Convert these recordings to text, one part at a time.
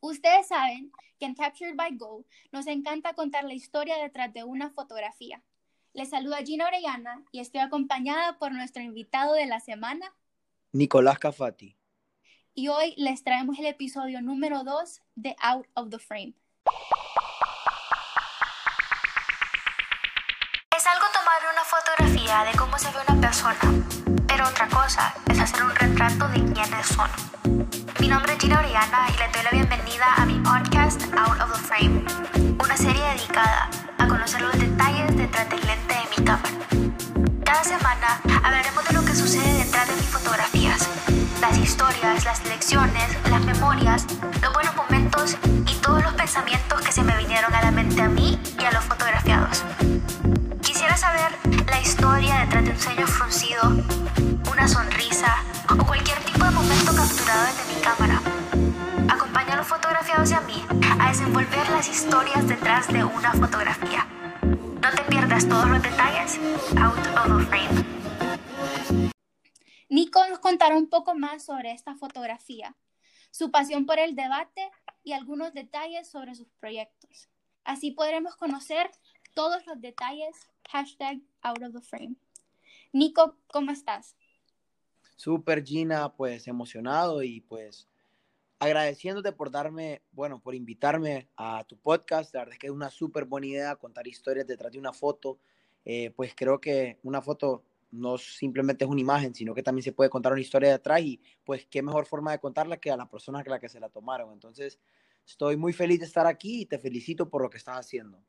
Ustedes saben que en Captured by Go nos encanta contar la historia detrás de una fotografía. Les saluda Gina Orellana y estoy acompañada por nuestro invitado de la semana, Nicolás Cafati. Y hoy les traemos el episodio número 2 de Out of the Frame. Es algo tomar una fotografía de cómo se ve una persona, pero otra cosa es hacer un retrato de quiénes son. Mi nombre es Gina Oriana y le doy la bienvenida a mi podcast Out of the Frame, una serie dedicada a conocer los detalles detrás del lente de mi cámara. Cada semana hablaremos de lo que sucede detrás de mis fotografías, las historias, las lecciones, las memorias, los buenos momentos y todos los pensamientos que se me vinieron a la mente a mí y a los fotografiados. Quisiera saber la historia detrás de un ceño fruncido, una sonrisa capturado desde mi cámara. Acompaña a los fotografiados y a mí a desenvolver las historias detrás de una fotografía. No te pierdas todos los detalles. Out of frame. Nico nos contará un poco más sobre esta fotografía, su pasión por el debate y algunos detalles sobre sus proyectos. Así podremos conocer todos los detalles. Hashtag out of the frame. Nico, ¿cómo estás? Súper Gina, pues emocionado y pues agradeciéndote por darme, bueno, por invitarme a tu podcast. La verdad es que es una súper buena idea contar historias detrás de una foto. Eh, pues creo que una foto no simplemente es una imagen, sino que también se puede contar una historia detrás y pues qué mejor forma de contarla que a la persona que la que se la tomaron. Entonces, estoy muy feliz de estar aquí y te felicito por lo que estás haciendo.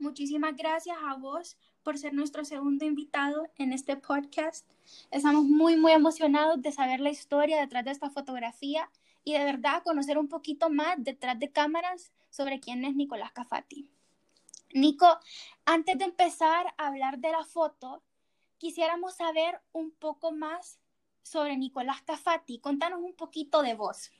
Muchísimas gracias a vos por ser nuestro segundo invitado en este podcast. Estamos muy, muy emocionados de saber la historia detrás de esta fotografía y de verdad conocer un poquito más detrás de cámaras sobre quién es Nicolás Cafati. Nico, antes de empezar a hablar de la foto, quisiéramos saber un poco más sobre Nicolás Cafati. Contanos un poquito de vos.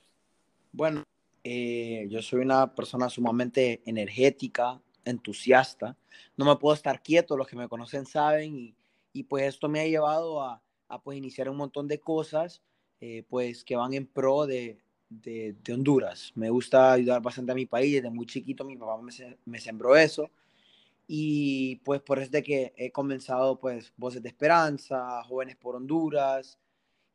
Bueno, eh, yo soy una persona sumamente energética, entusiasta. No me puedo estar quieto, los que me conocen saben, y, y pues esto me ha llevado a, a, pues iniciar un montón de cosas eh, pues que van en pro de, de, Honduras. Me gusta ayudar bastante a mi país, desde muy chiquito mi papá me, sembró eso, y pues por eso es de que he comenzado pues Voces de Esperanza, Jóvenes por Honduras,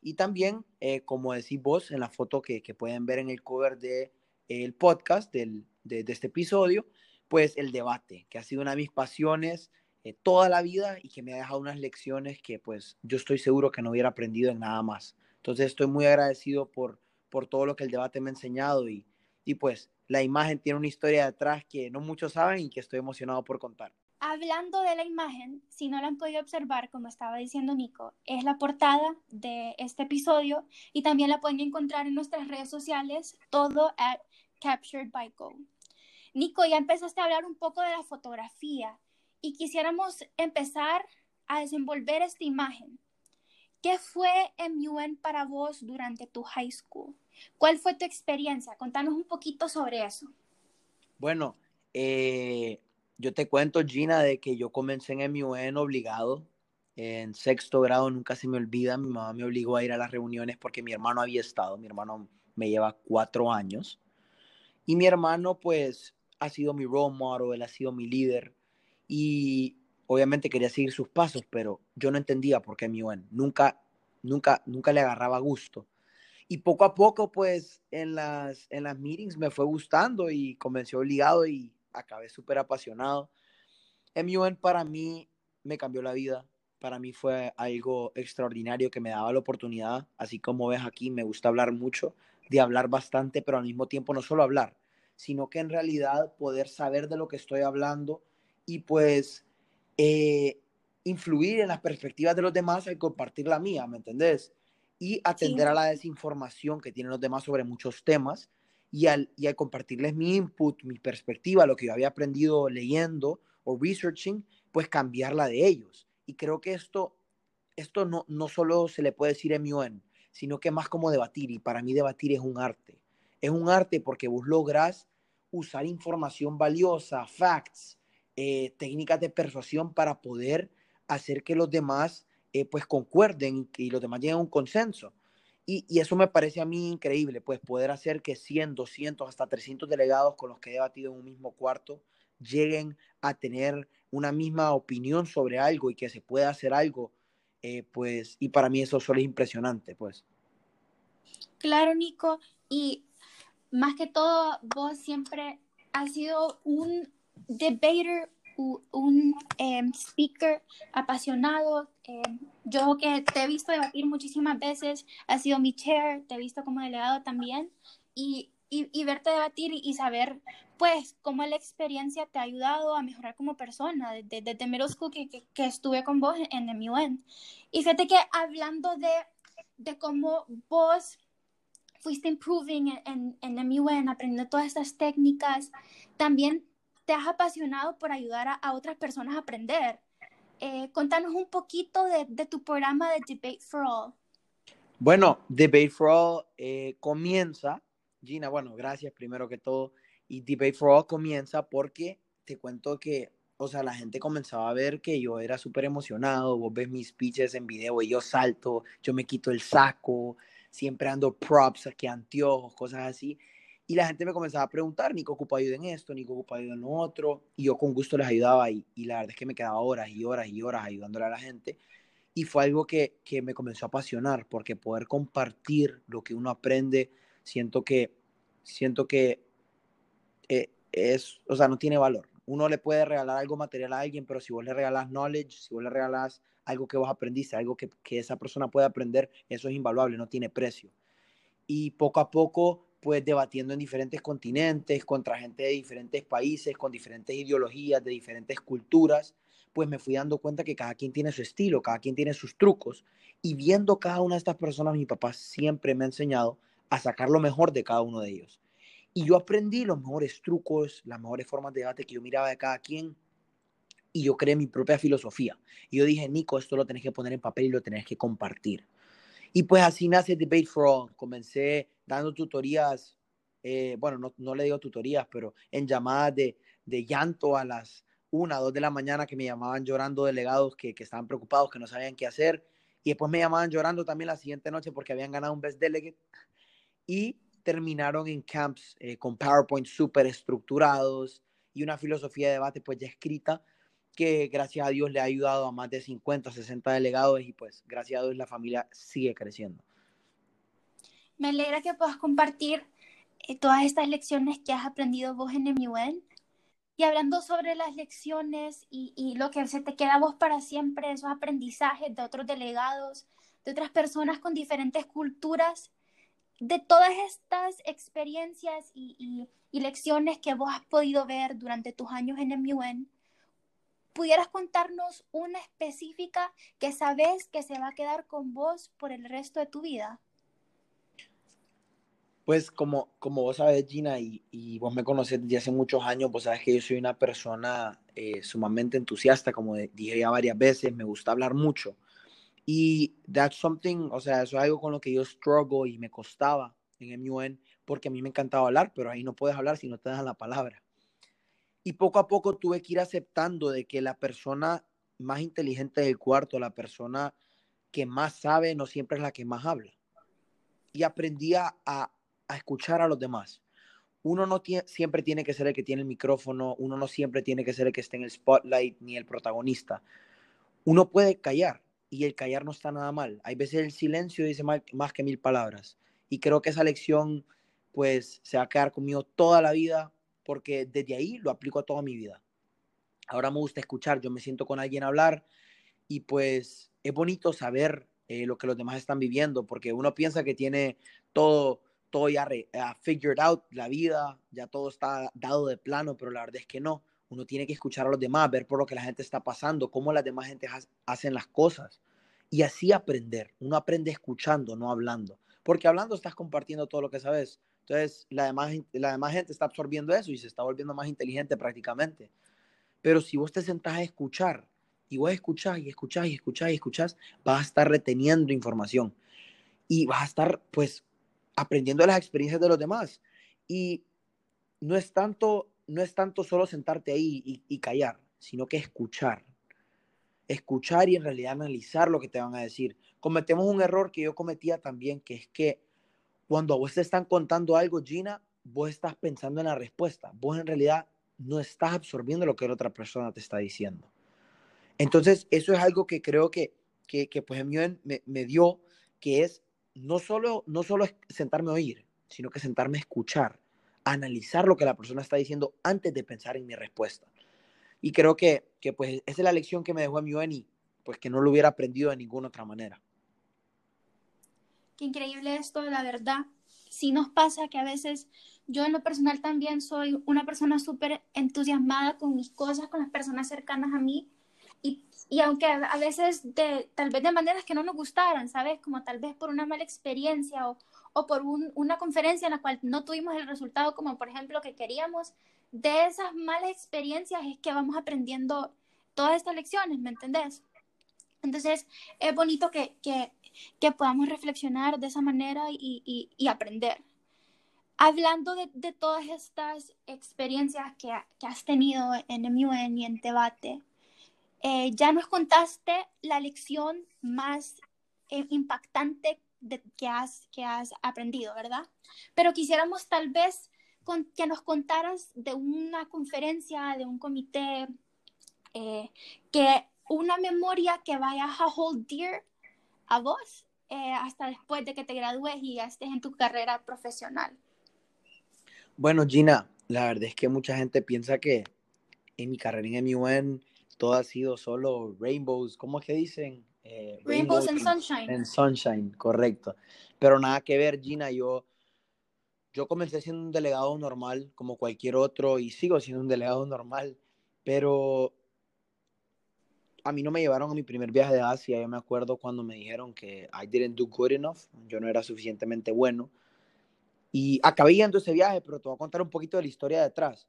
y también, eh, como decís vos, en la foto que, que pueden ver en el cover del de, el podcast del, de, de este episodio, pues el debate, que ha sido una de mis pasiones eh, toda la vida y que me ha dejado unas lecciones que pues yo estoy seguro que no hubiera aprendido en nada más. Entonces estoy muy agradecido por, por todo lo que el debate me ha enseñado y, y pues la imagen tiene una historia detrás que no muchos saben y que estoy emocionado por contar. Hablando de la imagen, si no la han podido observar, como estaba diciendo Nico, es la portada de este episodio y también la pueden encontrar en nuestras redes sociales, todo at Captured by Go. Nico, ya empezaste a hablar un poco de la fotografía y quisiéramos empezar a desenvolver esta imagen. ¿Qué fue MUN para vos durante tu high school? ¿Cuál fue tu experiencia? Contanos un poquito sobre eso. Bueno, eh, yo te cuento, Gina, de que yo comencé en MUN obligado. En sexto grado nunca se me olvida, mi mamá me obligó a ir a las reuniones porque mi hermano había estado, mi hermano me lleva cuatro años. Y mi hermano, pues, ha sido mi role model, él ha sido mi líder y obviamente quería seguir sus pasos, pero yo no entendía por qué mi UN. Nunca, nunca, nunca le agarraba gusto. Y poco a poco, pues, en las, en las meetings me fue gustando y comencé obligado y acabé súper apasionado. MUN para mí me cambió la vida. Para mí fue algo extraordinario que me daba la oportunidad, así como ves aquí, me gusta hablar mucho, de hablar bastante, pero al mismo tiempo no solo hablar, sino que en realidad poder saber de lo que estoy hablando y pues eh, influir en las perspectivas de los demás al compartir la mía, ¿me entendés? Y atender sí. a la desinformación que tienen los demás sobre muchos temas y al, y al compartirles mi input, mi perspectiva, lo que yo había aprendido leyendo o researching, pues cambiarla de ellos. Y creo que esto, esto no, no solo se le puede decir MUN, sino que más como debatir, y para mí debatir es un arte. Es un arte porque vos lográs usar información valiosa, facts, eh, técnicas de persuasión para poder hacer que los demás eh, pues concuerden y los demás lleguen a un consenso. Y, y, eso me parece a mí increíble, pues poder hacer que 100, 200, hasta 300 delegados con los que he debatido en un mismo cuarto lleguen a tener una misma opinión sobre algo y que se pueda hacer algo, eh, pues, y para mí eso solo es impresionante, pues. Claro, Nico, y más que todo, vos siempre has sido un debater un em, speaker apasionado. Em, yo que te he visto debatir muchísimas veces, has sido mi chair, te he visto como delegado también, y, y, verte debatir y, saber, pues, cómo la experiencia te ha ayudado a mejorar como persona, desde, desde middle school que, que, estuve con vos en MUN. Y fíjate que hablando de, de cómo vos fuiste improving en, en, en MUN, aprendiendo todas estas técnicas, también te has apasionado por ayudar a, otras personas a aprender. Eh, contanos un poquito de, de, tu programa de Debate for All. Bueno, Debate for All eh, comienza, Gina, bueno, gracias primero que todo, y Debate for All comienza porque te cuento que, o sea, la gente comenzaba a ver que yo era súper emocionado, vos ves mis speeches en video y yo salto, yo me quito el saco, siempre ando props, aquí anteojos, cosas así, y la gente me comenzaba a preguntar, Nico ocupa ayuda en esto, Nico ocupa ayuda en lo otro. Y yo con gusto les ayudaba y, y, la verdad es que me quedaba horas y horas y horas ayudándole a la gente. Y fue algo que, que me comenzó a apasionar porque poder compartir lo que uno aprende, siento que, siento que eh, es, o sea, no tiene valor. Uno le puede regalar algo material a alguien, pero si vos le regalas knowledge, si vos le regalas algo que vos aprendiste, algo que, que esa persona puede aprender, eso es invaluable, no tiene precio. Y poco a poco pues debatiendo en diferentes continentes, contra gente de diferentes países, con diferentes ideologías, de diferentes culturas, pues me fui dando cuenta que cada quien tiene su estilo, cada quien tiene sus trucos. Y viendo cada una de estas personas, mi papá siempre me ha enseñado a sacar lo mejor de cada uno de ellos. Y yo aprendí los mejores trucos, las mejores formas de debate que yo miraba de cada quien. Y yo creé mi propia filosofía. Y yo dije, Nico, esto lo tenés que poner en papel y lo tenés que compartir. Y pues así nace Debate for All. Comencé dando tutorías, eh, bueno, no, no, le digo tutorías, pero en llamadas de, de llanto a las una, dos de la mañana que me llamaban llorando delegados que, que, estaban preocupados, que no sabían qué hacer. Y después me llamaban llorando también la siguiente noche porque habían ganado un Best Delegate. Y terminaron en camps eh, con PowerPoint súper estructurados y una filosofía de debate pues ya escrita que gracias a Dios le ha ayudado a más de 50, 60 delegados y pues gracias a Dios la familia sigue creciendo. Me alegra que puedas compartir eh, todas estas lecciones que has aprendido vos en MUN. Y hablando sobre las lecciones y, lo que se te queda a vos para siempre, esos aprendizajes de otros delegados, de otras personas con diferentes culturas, de todas estas experiencias y lecciones que vos has podido ver durante tus años en MUN, ¿pudieras contarnos una específica que sabes que se va a quedar con vos por el resto de tu vida? Pues como, como vos sabes, Gina, y, y vos me conoces desde hace muchos años, vos sabes que yo soy una persona eh, sumamente entusiasta, como dije ya varias veces, me gusta hablar mucho. Y that's something, o sea, eso es algo con lo que yo struggle y me costaba en MUN, porque a mí me encantaba hablar, pero ahí no puedes hablar si no te dan la palabra. Y poco a poco tuve que ir aceptando de que la persona más inteligente del cuarto, la persona que más sabe, no siempre es la que más habla. Y aprendí a, a escuchar a los demás. Uno no siempre tiene que ser el que tiene el micrófono, uno no siempre tiene que ser el que esté en el spotlight ni el protagonista. Uno puede callar y el callar no está nada mal. Hay veces el silencio dice más, más que mil palabras. Y creo que esa lección pues se va a quedar conmigo toda la vida porque desde ahí lo aplico a toda mi vida. Ahora me gusta escuchar, yo me siento con alguien hablar y pues es bonito saber eh, lo que los demás están viviendo, porque uno piensa que tiene todo, todo ya figured out, la vida, ya todo está dado de plano, pero la verdad es que no. Uno tiene que escuchar a los demás, ver por lo que la gente está pasando, cómo las demás gente hacen las cosas y así aprender. Uno aprende escuchando, no hablando, porque hablando estás compartiendo todo lo que sabes, entonces, la demás, la demás gente está absorbiendo eso y se está volviendo más inteligente prácticamente. Pero si vos te sentás a escuchar y vos escuchás y escuchás y escuchás y escuchás, vas a estar reteniendo información y vas a estar, pues, aprendiendo las experiencias de los demás. Y no es tanto, no es tanto solo sentarte ahí y callar, sino que escuchar. escuchar y en realidad analizar lo que te van a decir. Cometemos un error que yo cometía también, que es que cuando a vos te están contando algo, Gina, vos estás pensando en la respuesta. Vos en realidad no estás absorbiendo lo que la otra persona te está diciendo. Entonces, eso es algo que creo que, que, pues me, me dio, que es no solo, no solo sentarme a oír, sino que sentarme a escuchar, a analizar lo que la persona está diciendo antes de pensar en mi respuesta. Y creo que, que pues esa es la lección que me dejó MUN y pues que no lo hubiera aprendido de ninguna otra manera. Qué increíble esto, la verdad. Sí nos pasa que a veces yo en lo personal también soy una persona súper entusiasmada con mis cosas, con las personas cercanas a mí. Y, y aunque a veces de, tal vez de maneras que no nos gustaran, ¿sabes? Como tal vez por una mala experiencia o, o por un, una conferencia en la cual no tuvimos el resultado como por ejemplo que queríamos, de esas malas experiencias es que vamos aprendiendo todas estas lecciones, ¿me entendés? Entonces es bonito que, que, que podamos reflexionar de esa manera y, y, y aprender. Hablando de, de, todas estas experiencias que, que, has tenido en MUN y en Debate, eh, ya nos contaste la lección más eh, impactante que, has, que has aprendido, ¿verdad? Pero quisiéramos tal vez con, que nos contaras de una conferencia, de un comité, eh, que una memoria que vayas a hold dear a vos eh, hasta después de que te gradúes y estés en tu carrera profesional. Bueno, Gina, la verdad es que mucha gente piensa que en mi carrera en MUN todo ha sido solo rainbows, ¿cómo es que dicen? Eh, Rainbows and Sunshine. En Sunshine, correcto. Pero nada que ver, Gina, yo, yo comencé siendo un delegado normal, como cualquier otro, y sigo siendo un delegado normal, pero a mí no me llevaron a mi primer viaje de Asia. Yo me acuerdo cuando me dijeron que I didn't do good enough, yo no era suficientemente bueno. Y acabé yendo ese viaje, pero te voy a contar un poquito de la historia detrás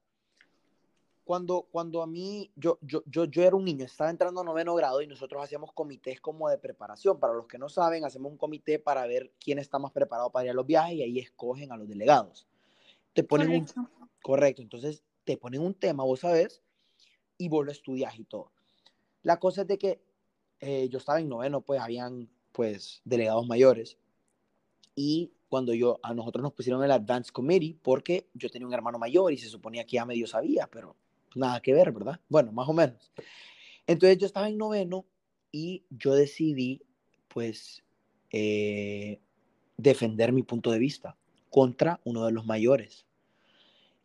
cuando, cuando a mí, yo, yo, yo, yo era un niño, estaba entrando a noveno grado y nosotros hacíamos comités como de preparación. Para los que no saben, hacemos un comité para ver quién está más preparado para ir a los viajes y ahí escogen a los delegados. Te ponen correcto. Un, correcto, entonces te ponen un tema, vos sabes, y vos lo estudias y todo. La cosa es de que eh, yo estaba en noveno, pues habían pues delegados mayores y cuando yo a nosotros nos pusieron el Advanced Committee porque yo tenía un hermano mayor y se suponía que ya medio sabía, pero nada que ver, ¿verdad? Bueno, más o menos. Entonces yo estaba en noveno y yo decidí, pues, eh, defender mi punto de vista contra uno de los mayores.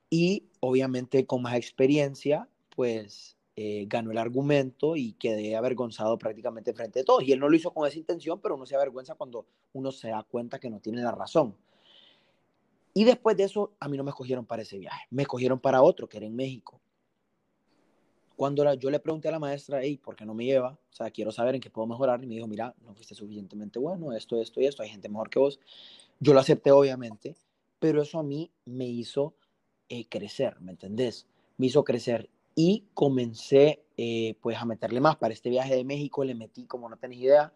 Y obviamente con más experiencia, pues eh, ganó el argumento y quedé avergonzado prácticamente frente a todos. Y él no lo hizo con esa intención, pero uno se avergüenza cuando uno se da cuenta que no tiene la razón. Y después de eso, a mí no me escogieron para ese viaje, me escogieron para otro, que era en México cuando yo le pregunté a la maestra, hey, ¿por qué no me lleva? O sea, quiero saber en qué puedo mejorar. Y me dijo, mira, no fuiste suficientemente bueno, esto, esto y esto, hay gente mejor que vos. Yo lo acepté, obviamente, pero eso a mí me hizo eh, crecer, ¿me entendés? Me hizo crecer y comencé eh, pues a meterle más. Para este viaje de México le metí como no tenés idea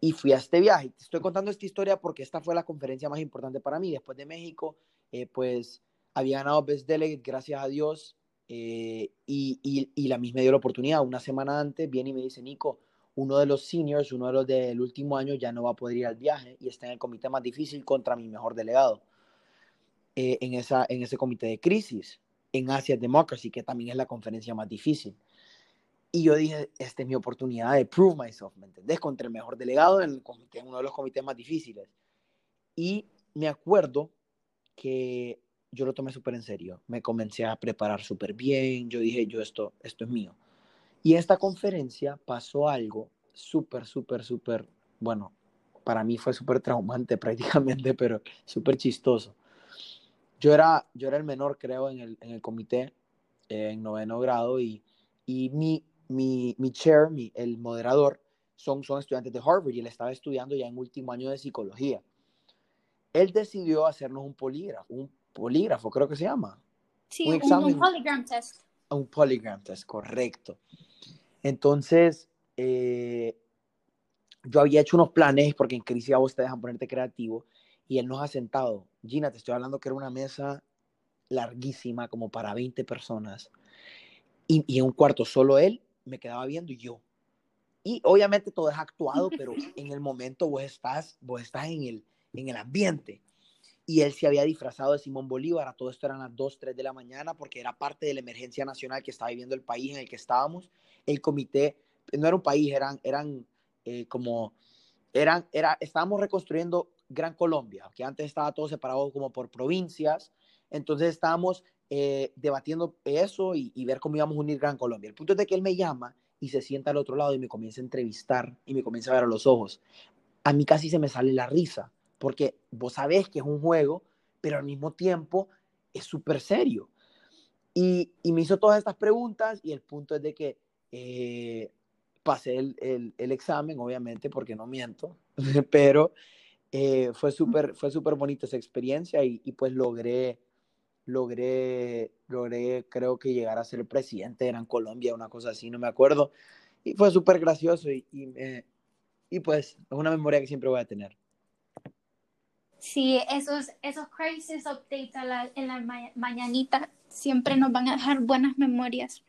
y fui a este viaje. Te estoy contando esta historia porque esta fue la conferencia más importante para mí. Después de México, eh, pues había ganado Best Delegate, gracias a Dios. Eh, y, y, y, la misma dio la oportunidad. Una semana antes viene y me dice, Nico, uno de los seniors, uno de los del último año ya no va a poder ir al viaje y está en el comité más difícil contra mi mejor delegado. Eh, en, esa, en ese comité de crisis, en Asia Democracy, que también es la conferencia más difícil. Y yo dije, esta es mi oportunidad de prove myself, ¿me entendés? Contra el mejor delegado en, el comité, en uno de los comités más difíciles. Y me acuerdo que yo lo tomé súper en serio. Me comencé a preparar súper bien. Yo dije, yo esto, esto es mío. Y en esta conferencia pasó algo súper, súper, súper, bueno, para mí fue súper traumante prácticamente, pero súper chistoso. Yo era, yo era el menor, creo, en el, en el comité, eh, en noveno grado, y, y mi, mi, mi chair, mi, el moderador, son, son estudiantes de Harvard y él estaba estudiando ya en último año de psicología. Él decidió hacernos un polígrafo, un polígrafo, creo que se llama. Sí, un, examen, un polygram test. Un polygram test, correcto. Entonces, eh, yo había hecho unos planes, porque en crisis a vos te dejan ponerte creativo, y él nos ha sentado. Gina, te estoy hablando que era una mesa larguísima, como para 20 personas, y, y en un cuarto solo él me quedaba viendo y yo. Y obviamente todo es actuado, pero en el momento vos estás, vos estás en el, en el ambiente. Y él se había disfrazado de Simón Bolívar, a todo esto eran las 2, 3 de la mañana, porque era parte de la emergencia nacional que estaba viviendo el país en el que estábamos. El comité, no era un país, eran, eran eh, como, eran, era, estábamos reconstruyendo Gran Colombia, que antes estaba todo separado como por provincias, entonces estábamos eh, debatiendo eso y, ver cómo íbamos a unir Gran Colombia. El punto es de que él me llama y se sienta al otro lado y me comienza a entrevistar y me comienza a ver a los ojos. A mí casi se me sale la risa, porque vos sabés que es un juego, pero al mismo tiempo es súper serio. Y, y, me hizo todas estas preguntas y el punto es de que eh, pasé el, examen, obviamente, porque no miento, pero eh, fue súper fue súper bonita esa experiencia y, y, pues logré, logré, logré, creo que llegar a ser presidente de Gran Colombia, una cosa así, no me acuerdo. Y fue súper gracioso y, y, y, pues es una memoria que siempre voy a tener. Sí, esos, esos crisis updates a la, en la ma mañanita siempre nos van a dejar buenas memorias.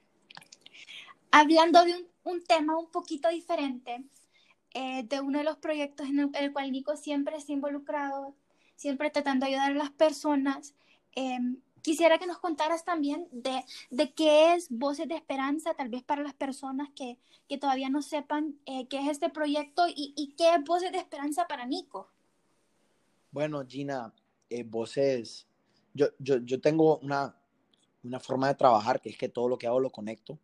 Hablando de un, un tema un poquito diferente, eh, de uno de los proyectos en el, cual Nico siempre está involucrado, siempre tratando de ayudar a las personas. Eh, quisiera que nos contaras también de, de, qué es Voces de Esperanza, tal vez para las personas que, que todavía no sepan eh, qué es este proyecto y, y, qué es Voces de Esperanza para Nico. Bueno, Gina, eh, Voces, yo, yo, yo tengo una, una forma de trabajar que es que todo lo que hago lo conecto.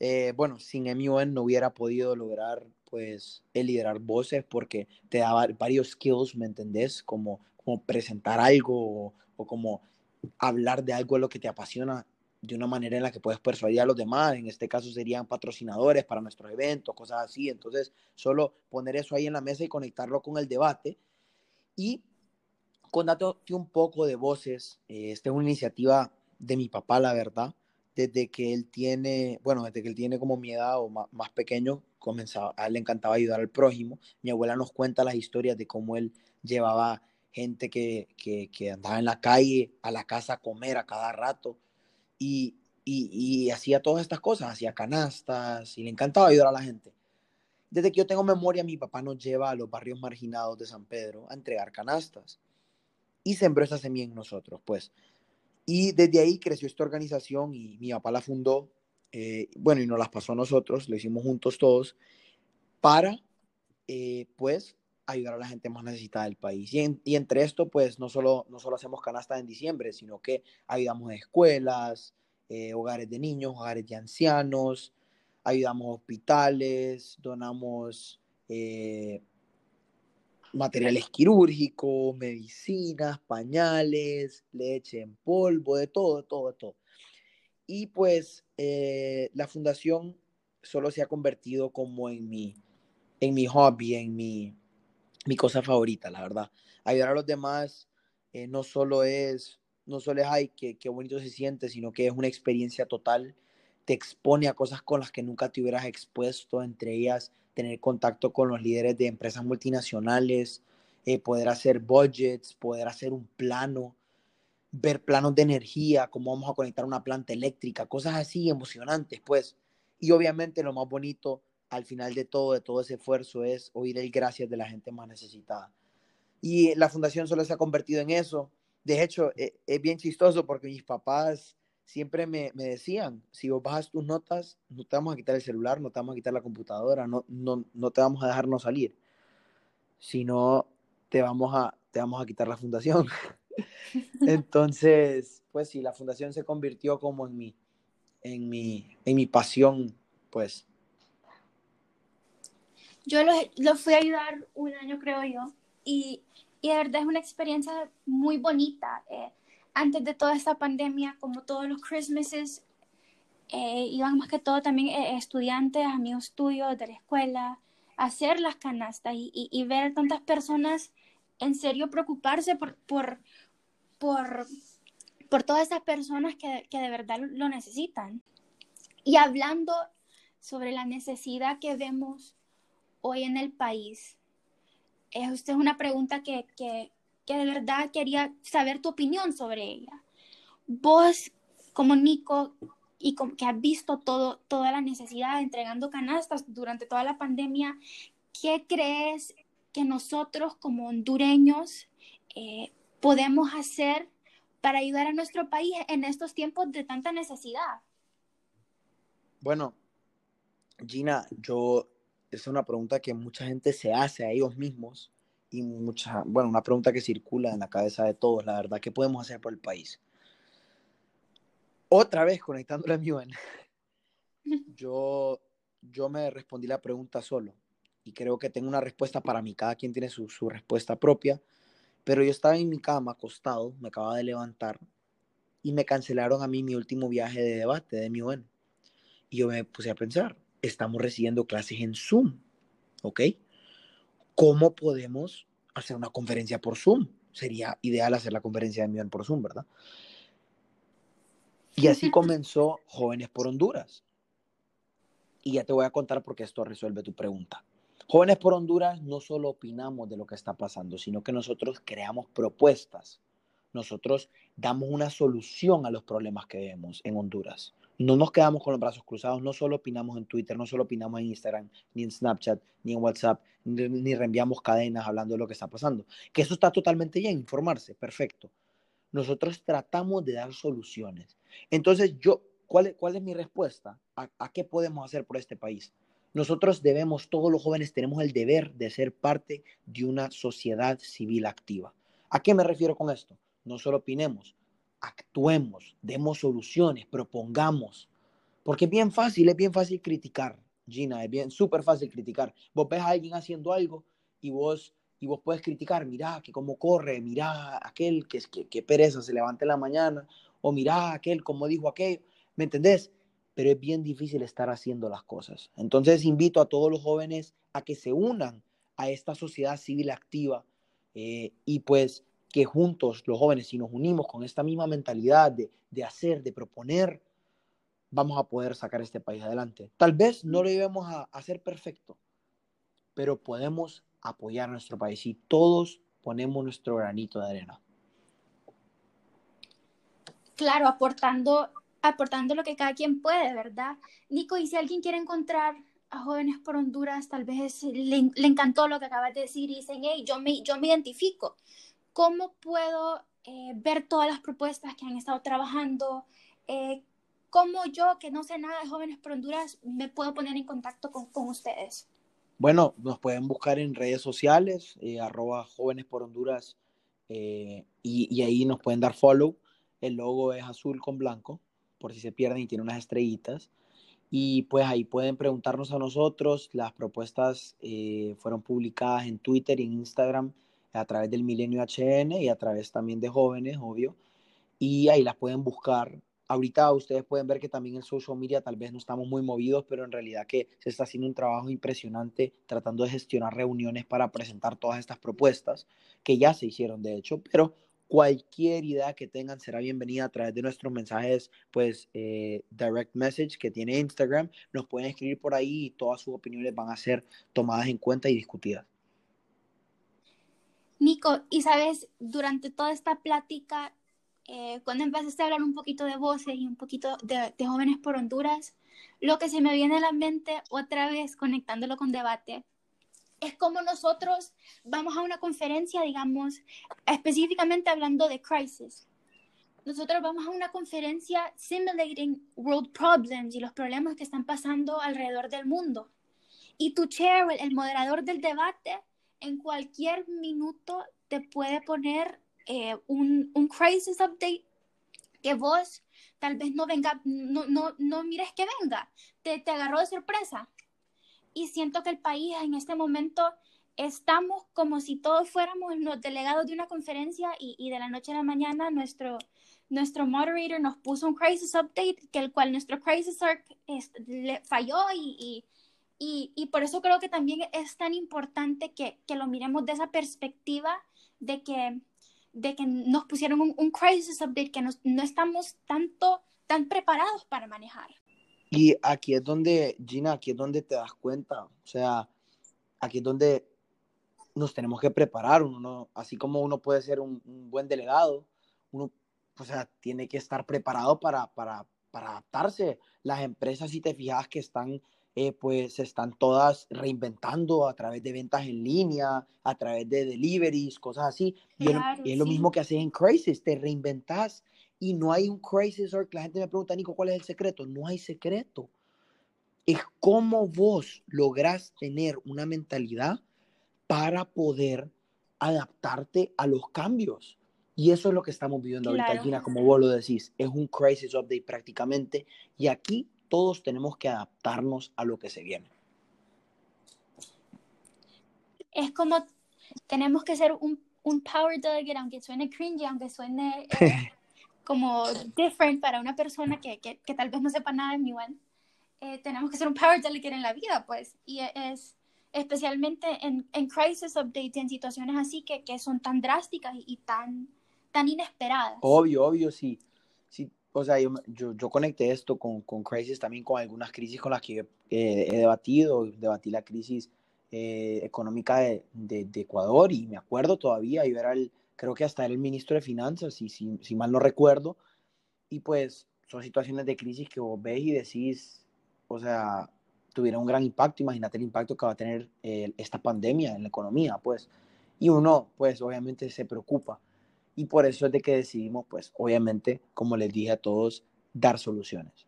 Eh, bueno, sin MUN no hubiera podido lograr pues el liderar voces porque te da varios skills, ¿me entendés? Como, como presentar algo o, como hablar de algo de lo que te apasiona de una manera en la que puedes persuadir a los demás. En este caso serían patrocinadores para nuestros eventos, cosas así. Entonces, solo poner eso ahí en la mesa y conectarlo con el debate. Y contarte un poco de voces. Eh, esta es una iniciativa de mi papá, la verdad desde que él tiene, bueno, desde que él tiene como mi edad o más, más, pequeño, comenzaba, a él le encantaba ayudar al prójimo. Mi abuela nos cuenta las historias de cómo él llevaba gente que, que, andaba en la calle a la casa a comer a cada rato y, y, y hacía todas estas cosas, hacía canastas y le encantaba ayudar a la gente. Desde que yo tengo memoria, mi papá nos lleva a los barrios marginados de San Pedro a entregar canastas y sembró esa semilla en nosotros, pues y desde ahí creció esta organización y mi papá la fundó, eh, bueno, y nos las pasó a nosotros, lo hicimos juntos todos, para, eh, pues, ayudar a la gente más necesitada del país. Y, en, y, entre esto, pues, no solo, no solo hacemos canastas en diciembre, sino que ayudamos a escuelas, eh, hogares de niños, hogares de ancianos, ayudamos a hospitales, donamos materiales quirúrgicos, medicinas, pañales, leche en polvo, de todo, de todo, de todo. Y pues eh, la fundación solo se ha convertido como en mi, en mi hobby, en mi, mi cosa favorita, la verdad. Ayudar a los demás eh, no solo es, no solo es, ay, qué, qué bonito se siente, sino que es una experiencia total. Te expone a cosas con las que nunca te hubieras expuesto, entre ellas tener contacto con los líderes de empresas multinacionales, eh, poder hacer budgets, poder hacer un plano, ver planos de energía, cómo vamos a conectar una planta eléctrica, cosas así emocionantes, pues. Y obviamente lo más bonito al final de todo, de todo ese esfuerzo, es oír el gracias de la gente más necesitada. Y la fundación solo se ha convertido en eso. De hecho, es, es bien chistoso porque mis papás siempre me, me, decían, si vos bajas tus notas, no te vamos a quitar el celular, no te vamos a quitar la computadora, no, no, no te vamos a dejarnos salir, sino te vamos a, te vamos a quitar la fundación. Entonces, pues sí, la fundación se convirtió como en mi, en mi, en mi pasión, pues. Yo lo, lo fui a ayudar un año, creo yo, y, y de verdad es una experiencia muy bonita. Eh, antes de toda esta pandemia, como todos los Christmases, eh, iban más que todo también eh, estudiantes, amigos tuyos de la escuela, a hacer las canastas y, y, y, ver tantas personas en serio preocuparse por, por, por, por todas estas personas que, que de verdad lo necesitan. Y hablando sobre la necesidad que vemos hoy en el país, es, esta es una pregunta que, que, que de verdad quería saber tu opinión sobre ella. Vos, como Nico, y que has visto todo, toda la necesidad entregando canastas durante toda la pandemia, ¿qué crees que nosotros como hondureños eh, podemos hacer para ayudar a nuestro país en estos tiempos de tanta necesidad? Bueno, Gina, yo, es una pregunta que mucha gente se hace a ellos mismos y mucha, bueno, una pregunta que circula en la cabeza de todos, la verdad, ¿qué podemos hacer por el país? Otra vez conectándole a mi yo, yo me respondí la pregunta solo y creo que tengo una respuesta para mí, cada quien tiene su, su respuesta propia, pero yo estaba en mi cama acostado, me acababa de levantar y me cancelaron a mí mi último viaje de debate de mi UN. Y yo me puse a pensar, estamos recibiendo clases en Zoom, ¿ok? ¿Cómo podemos hacer una conferencia por Zoom? Sería ideal hacer la conferencia de mi UN por Zoom, ¿verdad? Y así comenzó Jóvenes por Honduras. Y ya te voy a contar porque esto resuelve tu pregunta. Jóvenes por Honduras no solo opinamos de lo que está pasando, sino que nosotros creamos propuestas. Nosotros damos una solución a los problemas que vemos en Honduras. No nos quedamos con los brazos cruzados, no solo opinamos en Twitter, no solo opinamos en Instagram, ni en Snapchat, ni en WhatsApp, ni, reenviamos cadenas hablando de lo que está pasando. Que eso está totalmente bien, informarse, perfecto. Nosotros tratamos de dar soluciones. Entonces, yo, ¿cuál, es, mi respuesta? ¿A qué podemos hacer por este país? Nosotros debemos, todos los jóvenes tenemos el deber de ser parte de una sociedad civil activa. ¿A qué me refiero con esto? No solo opinemos, actuemos, demos soluciones, propongamos. Porque es bien fácil, es bien fácil criticar, Gina, es bien súper fácil criticar. Vos ves a alguien haciendo algo y vos, y vos puedes criticar, mira que cómo corre, mira aquel que, que, que pereza se levanta en la mañana, o mira aquel como dijo aquello, ¿me entendés? pero es bien difícil estar haciendo las cosas. Entonces invito a todos los jóvenes a que se unan a esta sociedad civil activa eh, y pues que juntos los jóvenes, si nos unimos con esta misma mentalidad de, de hacer, de proponer, vamos a poder sacar este país adelante. Tal vez no lo llevemos a hacer perfecto, pero podemos apoyar a nuestro país y todos ponemos nuestro granito de arena. Claro, aportando aportando lo que cada quien puede, ¿verdad? Nico, y si alguien quiere encontrar a jóvenes por Honduras, tal vez le, encantó lo que acabas de decir y dicen, hey, yo me, yo me identifico. ¿Cómo puedo eh, ver todas las propuestas que han estado trabajando? Eh, ¿Cómo yo, que no sé nada de jóvenes por Honduras, me puedo poner en contacto con, con ustedes? Bueno, nos pueden buscar en redes sociales, eh, arroba jóvenes por Honduras, y, y ahí nos pueden dar follow. El logo es azul con blanco por si se pierden y tiene unas estrellitas. Y pues ahí pueden preguntarnos a nosotros. Las propuestas eh, fueron publicadas en Twitter y en Instagram a través del Milenio HN y a través también de jóvenes, obvio. Y ahí las pueden buscar. Ahorita ustedes pueden ver que también en social media tal vez no estamos muy movidos, pero en realidad que se está haciendo un trabajo impresionante tratando de gestionar reuniones para presentar todas estas propuestas que ya se hicieron de hecho, pero Cualquier idea que tengan será bienvenida a través de nuestros mensajes, pues, eh, direct message que tiene Instagram. Nos pueden escribir por ahí y todas sus opiniones van a ser tomadas en cuenta y discutidas. Nico, y sabes, durante toda esta plática, eh, cuando empezaste a hablar un poquito de voces y un poquito de, de jóvenes por Honduras, lo que se me viene a la mente otra vez conectándolo con debate es como nosotros vamos a una conferencia, digamos, específicamente hablando de crisis. Nosotros vamos a una conferencia simulating world problems y los problemas que están pasando alrededor del mundo. Y tu chair, el moderador del debate, en cualquier minuto te puede poner eh, un, un crisis update que vos tal vez no venga, no, no, no mires que venga, te, te agarró de sorpresa. Y siento que el país en este momento estamos como si todos fuéramos los delegados de una conferencia y, y de la noche a la mañana nuestro, nuestro moderator nos puso un crisis update que el cual nuestro crisis arc le falló y, y, y, por eso creo que también es tan importante que, que, lo miremos de esa perspectiva de que, de que nos pusieron un, un crisis update que no estamos tanto tan preparados para manejar. Y aquí es donde, Gina, aquí es donde te das cuenta, o sea, aquí es donde nos tenemos que preparar, uno, así como uno puede ser un, buen delegado, uno, o sea, tiene que estar preparado para, para, para adaptarse. Las empresas, si te fijas, que están, eh, pues están todas reinventando a través de ventas en línea, a través de deliveries, cosas así. Y, es, lo mismo que haces en Crisis, te reinventas y no hay un Crisis or la gente me pregunta, Nico, ¿cuál es el secreto? No hay secreto. Es cómo vos lográs tener una mentalidad para poder adaptarte a los cambios. Y eso es lo que estamos viviendo ahorita, Gina, como vos lo decís. Es un crisis update prácticamente. Y aquí todos tenemos que adaptarnos a lo que se viene. Es como tenemos que ser un, un power delegate, aunque suene cringy, aunque suene eh, como different para una persona que, que, que, tal vez no sepa nada de mi eh, tenemos que ser un power delegate en la vida, pues. Y es especialmente en, en crisis updates, en situaciones así que, que son tan drásticas y, y tan tan inesperadas. Obvio, obvio, sí. O sea, yo, yo, yo conecté esto con, con, crisis también con algunas crisis con las que he debatido. Debatí la crisis eh, económica de, de, Ecuador y me acuerdo todavía, yo era el, creo que hasta era el ministro de Finanzas, y si, si mal no recuerdo. Y pues son situaciones de crisis que vos ves y decís, o sea, tuvieron un gran impacto. Imagínate el impacto que va a tener eh, esta pandemia en la economía, pues. Y uno, pues, obviamente se preocupa. Y por eso es de que decidimos, pues, obviamente, como les dije a todos, dar soluciones.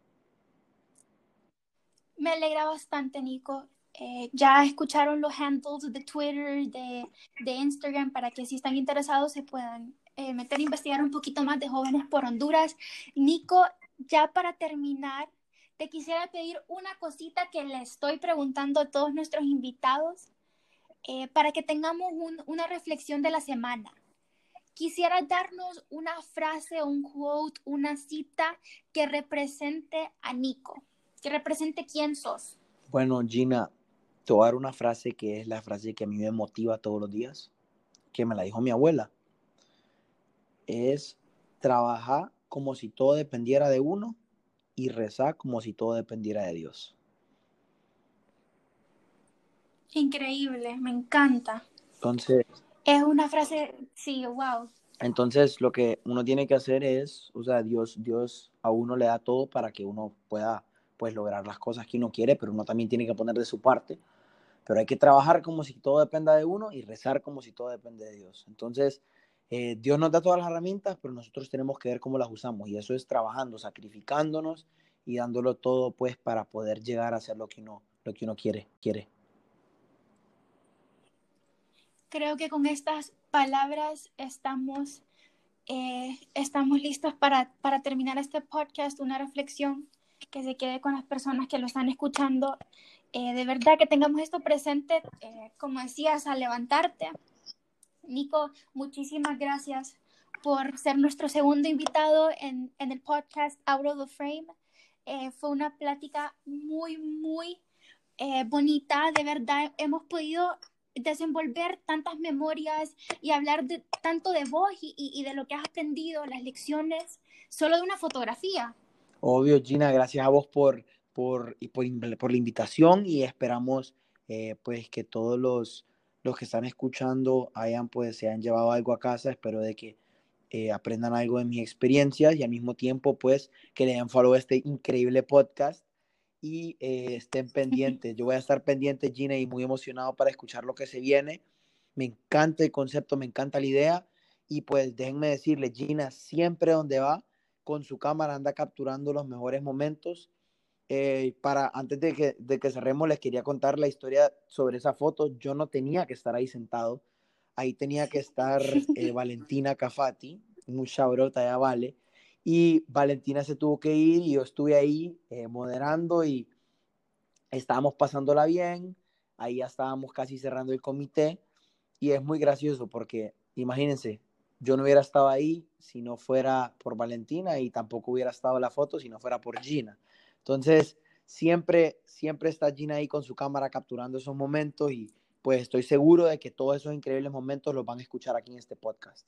Me alegra bastante, Nico. Eh, ya escucharon los handles de Twitter, de, de, Instagram, para que si están interesados se puedan eh, meter a investigar un poquito más de jóvenes por Honduras. Nico, ya para terminar, te quisiera pedir una cosita que le estoy preguntando a todos nuestros invitados eh, para que tengamos una reflexión de la semana. Quisiera darnos una frase, un quote, una cita que represente a Nico, que represente quién sos. Bueno, Gina, te voy a dar una frase que es la frase que a mí me motiva todos los días, que me la dijo mi abuela. Es trabajar como si todo dependiera de uno y rezar como si todo dependiera de Dios. Increíble, me encanta. Entonces, es una frase, sí, wow. Entonces, lo que uno tiene que hacer es, o sea, Dios, Dios a uno le da todo para que uno pueda, pues, lograr las cosas que uno quiere, pero uno también tiene que poner de su parte. Pero hay que trabajar como si todo dependa de uno y rezar como si todo depende de Dios. Entonces, eh, Dios nos da todas las herramientas, pero nosotros tenemos que ver cómo las usamos. Y eso es trabajando, sacrificándonos y dándolo todo, pues, para poder llegar a hacer lo que uno, lo que uno quiere, quiere creo que con estas palabras estamos, eh, estamos listos para, para, terminar este podcast, una reflexión que se quede con las personas que lo están escuchando. Eh, de verdad que tengamos esto presente, eh, como decías, a levantarte. Nico, muchísimas gracias por ser nuestro segundo invitado en, en el podcast Out of the Frame. fue una plática muy, muy bonita. De verdad, hemos podido desenvolver tantas memorias y hablar de, tanto de vos y, y, de lo que has aprendido, las lecciones, solo de una fotografía. Obvio, Gina, gracias a vos por, por, y por, por la invitación y esperamos eh, pues que todos los, los que están escuchando hayan pues se hayan llevado algo a casa, espero de que eh, aprendan algo de mis experiencias y al mismo tiempo pues que le den follow a este increíble podcast y eh, estén pendientes. Yo voy a estar pendiente, Gina, y muy emocionado para escuchar lo que se viene. Me encanta el concepto, me encanta la idea. Y pues déjenme decirle, Gina, siempre donde va, con su cámara anda capturando los mejores momentos. Eh, para antes de que, de que cerremos, les quería contar la historia sobre esa foto. Yo no tenía que estar ahí sentado. Ahí tenía que estar eh, Valentina Cafati, mucha brota ya vale y Valentina se tuvo que ir y yo estuve ahí eh, moderando y estábamos pasándola bien, ahí ya estábamos casi cerrando el comité y es muy gracioso porque imagínense, yo no hubiera estado ahí si no fuera por Valentina y tampoco hubiera estado la foto si no fuera por Gina. Entonces, siempre, siempre está Gina ahí con su cámara capturando esos momentos y pues estoy seguro de que todos esos increíbles momentos los van a escuchar aquí en este podcast.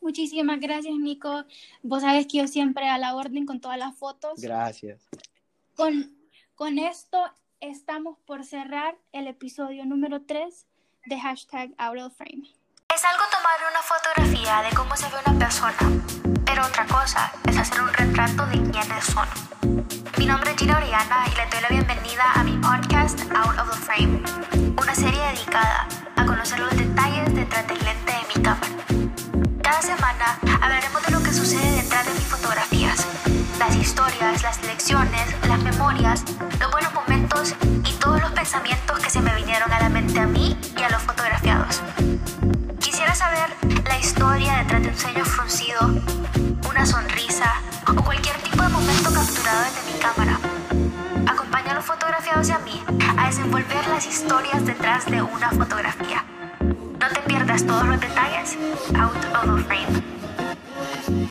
Muchísimas gracias, Nico. Vos sabes que yo siempre a la orden con todas las fotos. Gracias. Con, con esto estamos por cerrar el episodio número 3 de hashtag Out of Frame. Es algo tomar una fotografía de cómo se ve una persona, pero otra cosa es hacer un retrato quiénes son. Mi nombre es Gina Oriana y le doy la bienvenida a mi podcast Out of the Frame, una serie dedicada a conocer los detalles detrás del lente de mi cámara. Cada semana hablaremos de lo que sucede detrás de mis fotografías, las historias, las lecciones, las memorias, los buenos momentos y todos los pensamientos que se me vinieron a la mente a mí y a los fotografiados. Quisiera saber la historia detrás de un ceño fruncido, una sonrisa o cualquier tipo de momento capturado desde mi cámara. Acompaña a los fotografiados y a mí a desenvolver las historias detrás de una fotografía. No te pierdas todos los detalles out of frame.